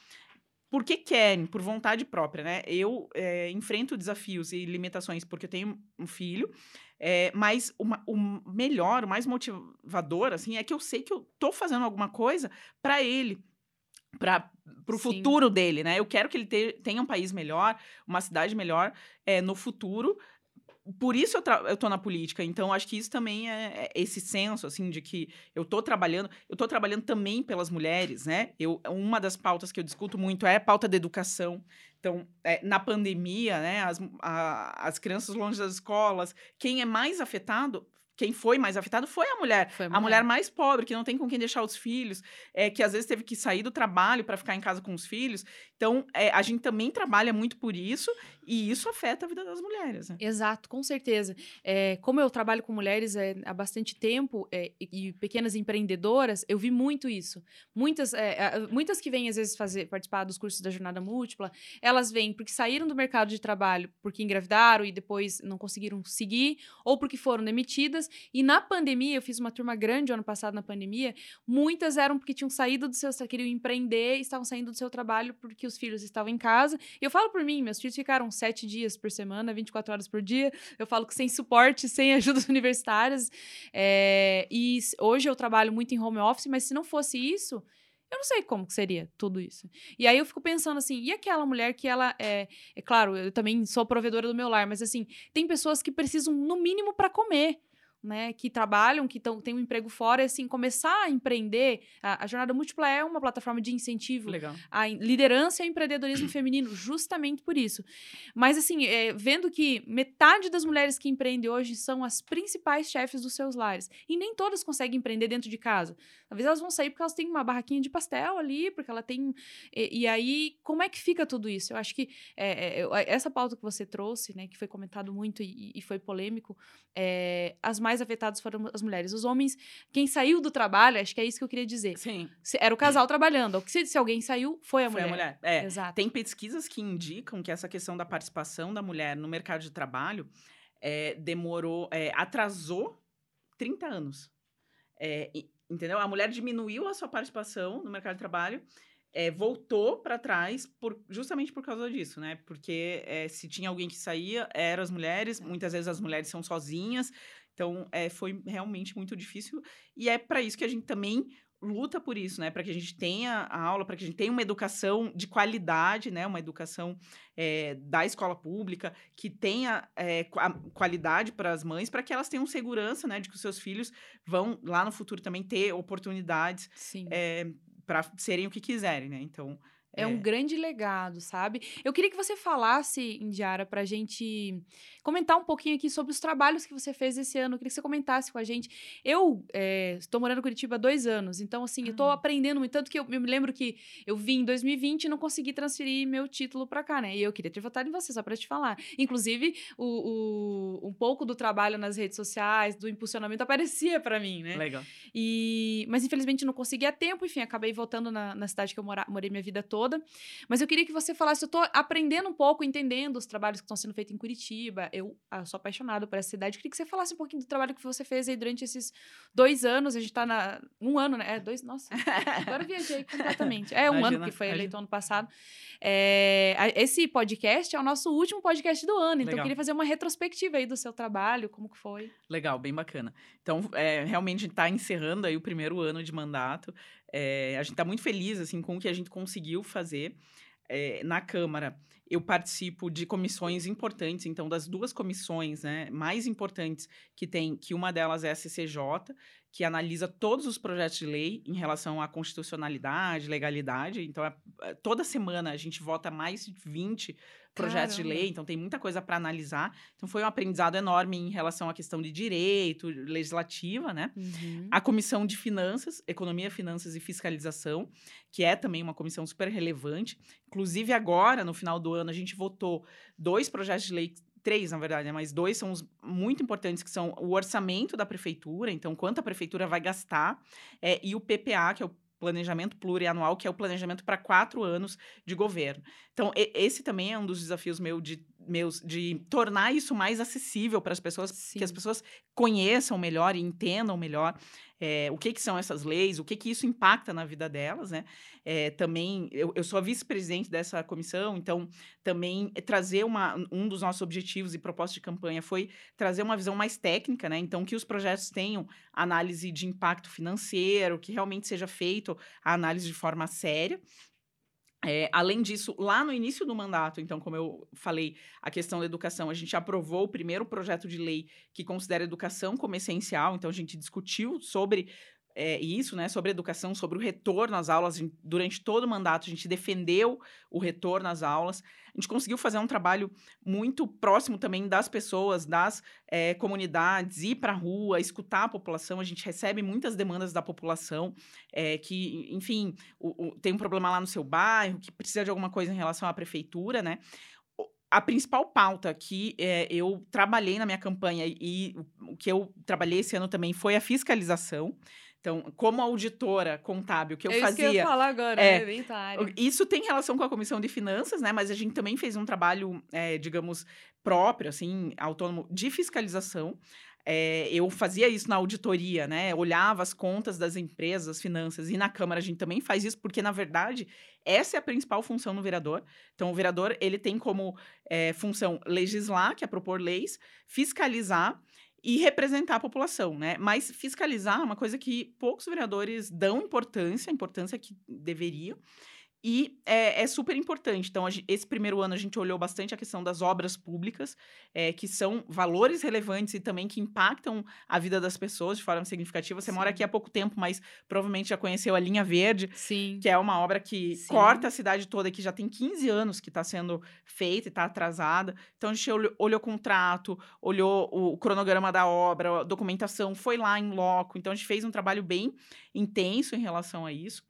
porque querem, por vontade própria, né? Eu é, enfrento desafios e limitações porque eu tenho um filho, é, mas uma, o melhor, o mais motivador, assim, é que eu sei que eu tô fazendo alguma coisa para ele, para o futuro dele, né? Eu quero que ele te, tenha um país melhor, uma cidade melhor é, no futuro, por isso eu, eu tô na política. Então, acho que isso também é, é, esse senso, assim, de que eu tô trabalhando, eu tô trabalhando também pelas mulheres, né? Eu, uma das pautas que eu discuto muito é a pauta da educação. Então, é, na pandemia, né, as, a, as crianças longe das escolas, quem é mais afetado quem foi mais afetado foi a mulher. Foi a, mulher. a mulher mais pobre, que não tem com quem deixar os filhos, é, que às vezes teve que sair do trabalho para ficar em casa com os filhos. Então, é, a gente também trabalha muito por isso e isso afeta a vida das mulheres. Né? Exato, com certeza. É, como eu trabalho com mulheres é, há bastante tempo é, e pequenas empreendedoras, eu vi muito isso. Muitas, é, muitas que vêm, às vezes, fazer, participar dos cursos da jornada múltipla, elas vêm porque saíram do mercado de trabalho porque engravidaram e depois não conseguiram seguir, ou porque foram demitidas e na pandemia, eu fiz uma turma grande ano passado na pandemia, muitas eram porque tinham saído do seu, queriam empreender, estavam saindo do seu trabalho porque os filhos estavam em casa. E eu falo por mim, meus filhos ficaram sete dias por semana, 24 horas por dia. Eu falo que sem suporte, sem ajudas universitárias. É, e hoje eu trabalho muito em home office, mas se não fosse isso, eu não sei como que seria tudo isso. E aí eu fico pensando assim, e aquela mulher que ela é, é claro, eu também sou provedora do meu lar, mas assim, tem pessoas que precisam no mínimo para comer né, que trabalham, que tão, têm um emprego fora, e assim, começar a empreender. A, a Jornada Múltipla é uma plataforma de incentivo Legal. à liderança e ao empreendedorismo feminino, justamente por isso. Mas, assim, é, vendo que metade das mulheres que empreendem hoje são as principais chefes dos seus lares, e nem todas conseguem empreender dentro de casa. Às vezes elas vão sair porque elas têm uma barraquinha de pastel ali, porque ela tem. E, e aí, como é que fica tudo isso? Eu acho que é, é, essa pauta que você trouxe, né, que foi comentado muito e, e foi polêmico, é, as mais mais afetados foram as mulheres. Os homens, quem saiu do trabalho, acho que é isso que eu queria dizer. Sim. Era o casal trabalhando. Se, se alguém saiu, foi a foi mulher. Foi a mulher. É. Exato. Tem pesquisas que indicam que essa questão da participação da mulher no mercado de trabalho é, demorou, é, atrasou 30 anos. É, entendeu? A mulher diminuiu a sua participação no mercado de trabalho é, voltou para trás por, justamente por causa disso, né? Porque é, se tinha alguém que saía, eram as mulheres, muitas vezes as mulheres são sozinhas, então é, foi realmente muito difícil. E é para isso que a gente também luta por isso, né? Para que a gente tenha a aula, para que a gente tenha uma educação de qualidade, né? Uma educação é, da escola pública que tenha é, qualidade para as mães, para que elas tenham segurança, né? De que os seus filhos vão lá no futuro também ter oportunidades é, para serem o que quiserem, né? Então é, é, um grande legado, sabe? Eu queria que você falasse, Indiara, pra gente comentar um pouquinho aqui sobre os trabalhos que você fez esse ano. Eu queria que você comentasse com a gente. Eu é, estou morando em Curitiba há dois anos, então, assim, eu estou ah. aprendendo muito. Tanto que eu, eu, me lembro que eu vim em 2020 e não consegui transferir meu título para cá, né? E eu queria ter votado em você, só para te falar. Inclusive, o, o, um pouco do trabalho nas redes sociais, do impulsionamento, aparecia para mim, né? Legal. E, mas, infelizmente, não consegui a tempo. Enfim, acabei voltando na, na cidade que eu mora, morei minha vida toda toda. Mas eu queria que você falasse, eu estou aprendendo um pouco, entendendo os trabalhos que estão sendo feitos em Curitiba. Eu, ah, sou apaixonado por essa cidade. Eu queria que você falasse um pouquinho do trabalho que você fez aí durante esses dois anos. A gente está na. Um ano, né? É, dois. Nossa, agora viajei completamente. É um imagina, ano que foi eleito ano passado. É, esse podcast é o nosso último podcast do ano. Então, Legal. eu queria fazer uma retrospectiva aí do seu trabalho, como que foi. Legal, bem bacana. Então, é, realmente está encerrando aí o primeiro ano de mandato. É, a gente está muito feliz assim com o que a gente conseguiu fazer é, na Câmara. Eu participo de comissões importantes, então das duas comissões né, mais importantes que tem, que uma delas é a CCJ, que analisa todos os projetos de lei em relação à constitucionalidade, legalidade. Então, é, toda semana a gente vota mais de 20 projetos Caramba. de lei, então tem muita coisa para analisar. Então foi um aprendizado enorme em relação à questão de direito, legislativa, né? Uhum. A comissão de finanças, economia, finanças e fiscalização, que é também uma comissão super relevante. Inclusive agora, no final do ano, a gente votou dois projetos de lei três, na verdade, né? mas dois são os muito importantes, que são o orçamento da prefeitura, então quanto a prefeitura vai gastar, é, e o PPA, que é o planejamento plurianual, que é o planejamento para quatro anos de governo. Então, esse também é um dos desafios meu de, meus de tornar isso mais acessível para as pessoas, Sim. que as pessoas conheçam melhor e entendam melhor é, o que, que são essas leis, o que, que isso impacta na vida delas, né? É, também, eu, eu sou a vice-presidente dessa comissão, então também trazer uma, um dos nossos objetivos e propostas de campanha foi trazer uma visão mais técnica, né? Então, que os projetos tenham análise de impacto financeiro, que realmente seja feito a análise de forma séria. É, além disso, lá no início do mandato, então, como eu falei, a questão da educação, a gente aprovou o primeiro projeto de lei que considera a educação como essencial, então a gente discutiu sobre é, isso, né, sobre educação, sobre o retorno às aulas. Gente- Durante todo o mandato, a gente defendeu o retorno às aulas. A gente conseguiu fazer um trabalho muito próximo também das pessoas, das é, comunidades, ir para a rua, escutar a população. A gente recebe muitas demandas da população, é, que, enfim, o- o- tem um problema lá no seu bairro, que precisa de alguma coisa em relação à prefeitura, né? A principal pauta que é, eu trabalhei na minha campanha e o que eu trabalhei esse ano também foi a fiscalização. Então, como auditora contábil que eu é isso fazia. que eu ia falar agora, É, né? Isso tem relação com a comissão de finanças, né? Mas a gente também fez um trabalho, é, digamos, próprio, assim, autônomo, de fiscalização. É, eu fazia isso na auditoria, né? Olhava as contas das empresas, as finanças, e na Câmara a gente também faz isso, porque, na verdade, essa é a principal função no vereador. Então, o vereador, ele tem como é, função legislar, que é propor leis, fiscalizar e representar a população, né? Mas fiscalizar é uma coisa que poucos vereadores dão importância, a importância que deveriam. E é, é super importante. Então, esse primeiro ano a gente olhou bastante a questão das obras públicas, é, que são valores relevantes e também que impactam a vida das pessoas de forma significativa. Você mora Sim. aqui há pouco tempo, mas provavelmente já conheceu a Linha Verde, Sim. que é uma obra que Sim. corta a cidade toda, que já tem 15 anos que está sendo feita e está atrasada. Então, a gente olhou, olhou o contrato, olhou o cronograma da obra, a documentação, foi lá em loco. Então, a gente fez um trabalho bem intenso em relação a isso.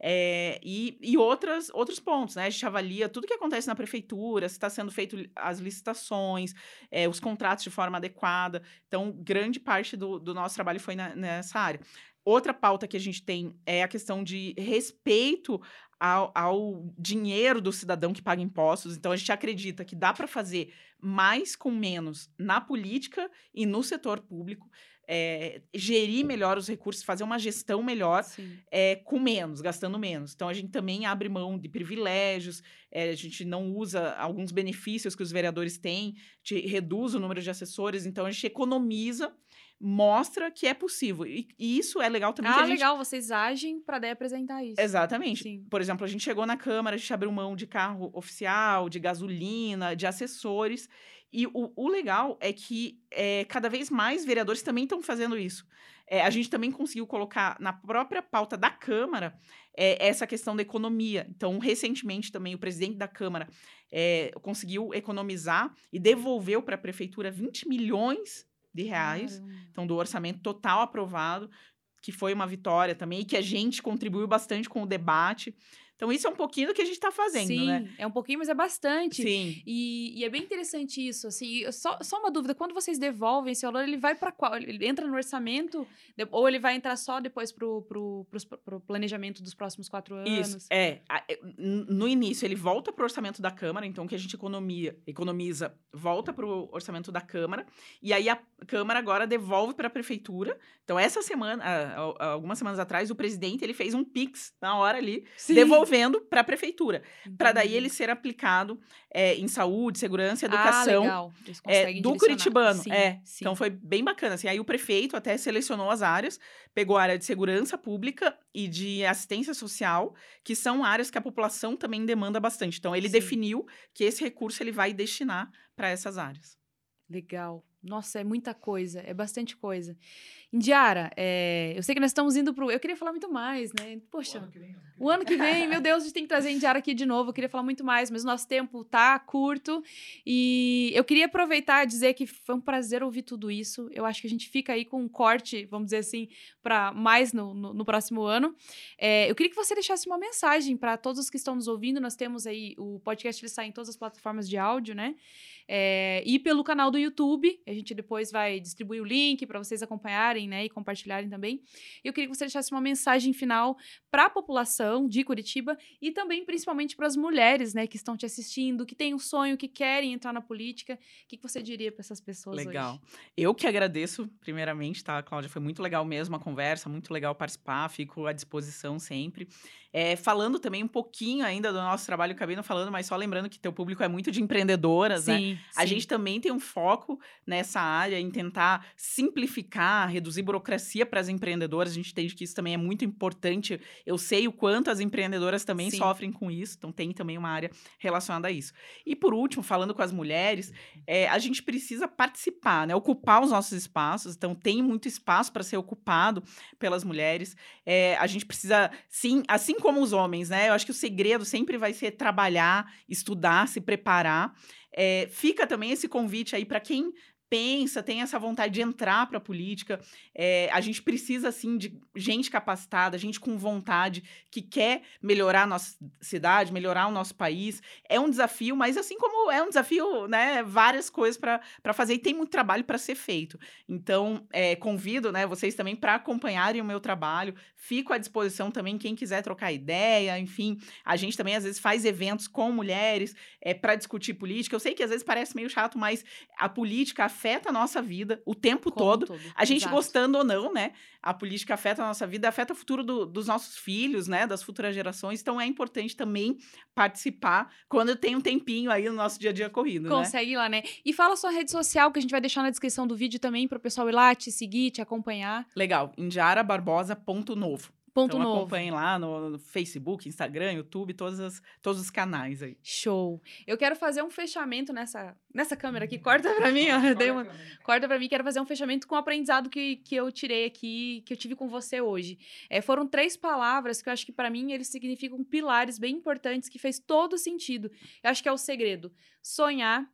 É, e e outras, outros pontos, né? A gente avalia tudo que acontece na prefeitura, se está sendo feito as licitações, é, os contratos de forma adequada. Então, grande parte do, do nosso trabalho foi na- nessa área. Outra pauta que a gente tem é a questão de respeito ao, ao dinheiro do cidadão que paga impostos. Então, a gente acredita que dá para fazer mais com menos na política e no setor público, é, gerir melhor os recursos, fazer uma gestão melhor é, com menos, gastando menos. Então, a gente também abre mão de privilégios, é, a gente não usa alguns benefícios que os vereadores têm, a gente reduz o número de assessores, então a gente economiza, mostra que é possível. E, e isso é legal também. Ah, gente... legal, vocês agem pra daí apresentar isso. Exatamente. Sim. Por exemplo, a gente chegou na Câmara, a gente abriu mão de carro oficial, de gasolina, de assessores. E o, o legal é que é, cada vez mais vereadores também estão fazendo isso. É, a gente também conseguiu colocar na própria pauta da Câmara é, essa questão da economia. Então, recentemente também o presidente da Câmara é, conseguiu economizar e devolveu para a prefeitura 20 milhões de reais Caramba. então do orçamento total aprovado, que foi uma vitória também, e que a gente contribuiu bastante com o debate. Então, isso é um pouquinho do que a gente está fazendo, Sim, né? é um pouquinho, mas é bastante. Sim. E, e é bem interessante isso, assim, só, só uma dúvida, quando vocês devolvem esse valor, ele vai para qual? Ele entra no orçamento, ou ele vai entrar só depois pro, pro, pros- pro planejamento dos próximos quatro anos? Isso, é. é, No início, ele volta para o orçamento da Câmara, então o que a gente economia, economiza volta para o orçamento da Câmara, e aí a Câmara agora devolve para a Prefeitura. Então, essa semana, algumas semanas atrás, o presidente ele fez um PIX na hora ali, Sim. devolvendo para a Prefeitura, para daí ele ser aplicado é, em saúde, segurança, Ah, educação. Eles É, do. Curitibano, Sim, é. sim. Então foi bem bacana. Assim, aí o prefeito até selecionou as áreas, pegou a área de segurança pública e de assistência social, que são áreas que a população também demanda bastante. Então ele Sim. definiu que esse recurso ele vai destinar para essas áreas. Legal, Nossa, é muita coisa, é bastante coisa. Indiara, é, eu sei que nós estamos indo pro. Eu queria falar muito mais, né? Poxa, o ano que vem, o ano que vem meu Deus, a gente tem que trazer a Indiara aqui de novo. Eu queria falar muito mais, mas o nosso tempo tá curto. E eu queria aproveitar e dizer que foi um prazer ouvir tudo isso. Eu acho que a gente fica aí com um corte, vamos dizer assim, para mais no, no, no, próximo ano. É, eu queria que você deixasse uma mensagem para todos os que estão nos ouvindo. Nós temos aí o podcast, ele sai em todas as plataformas de áudio, né? É, e pelo canal do YouTube. A gente depois vai distribuir o link para vocês acompanharem né, e compartilharem também. Eu queria que você deixasse uma mensagem final para a população de Curitiba e também, principalmente, para as mulheres né, que estão te assistindo, que têm um sonho, que querem entrar na política. O que, que você diria para essas pessoas legal. hoje? Eu que agradeço, primeiramente, tá, Cláudia? Foi muito legal mesmo a conversa, muito legal participar, fico à disposição sempre. É, falando também um pouquinho ainda do nosso trabalho, acabei não falando, mas só lembrando que teu público é muito de empreendedoras, né? sim, né? Sim. A gente também tem um foco nessa área em tentar simplificar, reduzir burocracia para as empreendedoras. A gente entende que isso também é muito importante. Eu sei o quanto as empreendedoras também sim. sofrem com isso, então tem também uma área relacionada a isso. E por último, falando com as mulheres, é, a gente precisa participar, né? Ocupar os nossos espaços. Então tem muito espaço para ser ocupado pelas mulheres. É, a gente precisa, sim, assim como os homens, né? Eu acho que o segredo sempre vai ser trabalhar, estudar, se preparar. É, fica também esse convite aí para quem pensa, tem essa vontade de entrar para a política. É, a gente precisa, assim, de gente capacitada, gente com vontade, que quer melhorar a nossa cidade, melhorar o nosso país. É um desafio, mas assim como é um desafio, né, várias coisas para fazer e tem muito trabalho para ser feito. Então, é, convido, né, vocês também para acompanharem o meu trabalho. Fico à disposição também, quem quiser trocar ideia, enfim. A gente também, às vezes, faz eventos com mulheres é, para discutir política. Eu sei que às vezes parece meio chato, mas a política, a afeta a nossa vida o tempo todo. todo. A gente Exato. gostando ou não, né? A política afeta a nossa vida, afeta o futuro do, dos nossos filhos, né? Das futuras gerações. Então é importante também participar quando tem um tempinho aí no nosso dia a dia corrido. Né? Consegue né? ir lá, né? E fala sua rede social, que a gente vai deixar na descrição do vídeo também para o pessoal ir lá, te seguir, te acompanhar. Legal. Indiarabarbosa.novo. Ponto então, novo. acompanhem lá no, no, Facebook, Instagram, YouTube, todos, as, todos os canais aí. Show. Eu quero fazer um fechamento nessa, nessa câmera aqui. Corta pra mim, ó. Dei uma, corta pra mim. Quero fazer um fechamento com o aprendizado que, que eu tirei aqui, que eu tive com você hoje. É, foram três palavras que eu acho que para mim eles significam pilares bem importantes que fez todo sentido. Eu acho que é o segredo. Sonhar,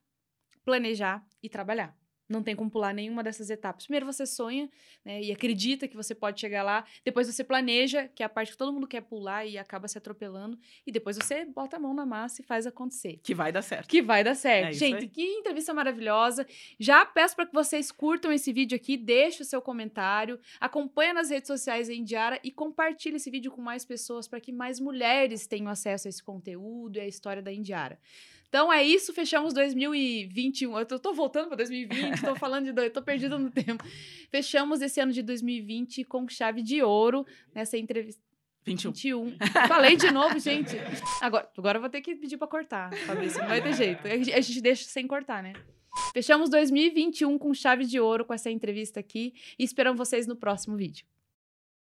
planejar e trabalhar. Não tem como pular nenhuma dessas etapas. Primeiro você sonha, né, e acredita que você pode chegar lá. Depois você planeja, que é a parte que todo mundo quer pular e acaba se atropelando. E depois você bota a mão na massa e faz acontecer. Que vai dar certo. Que vai dar certo. É Gente, que entrevista maravilhosa. Já peço para que vocês curtam esse vídeo aqui, deixe o seu comentário, acompanhe nas redes sociais em Diara e compartilhe esse vídeo com mais pessoas para que mais mulheres tenham acesso a esse conteúdo e a história da Indiara. Então é isso, fechamos 2021. Eu tô, tô voltando para 2020, tô falando de. Eu tô perdida no tempo. Fechamos esse ano de 2020 com chave de ouro nessa entrevista. 21. 21. Falei de novo, gente. Agora, agora eu vou ter que pedir para cortar, Fabrício. Não vai ter jeito. A gente deixa sem cortar, né? Fechamos 2021 com chave de ouro com essa entrevista aqui e esperamos vocês no próximo vídeo.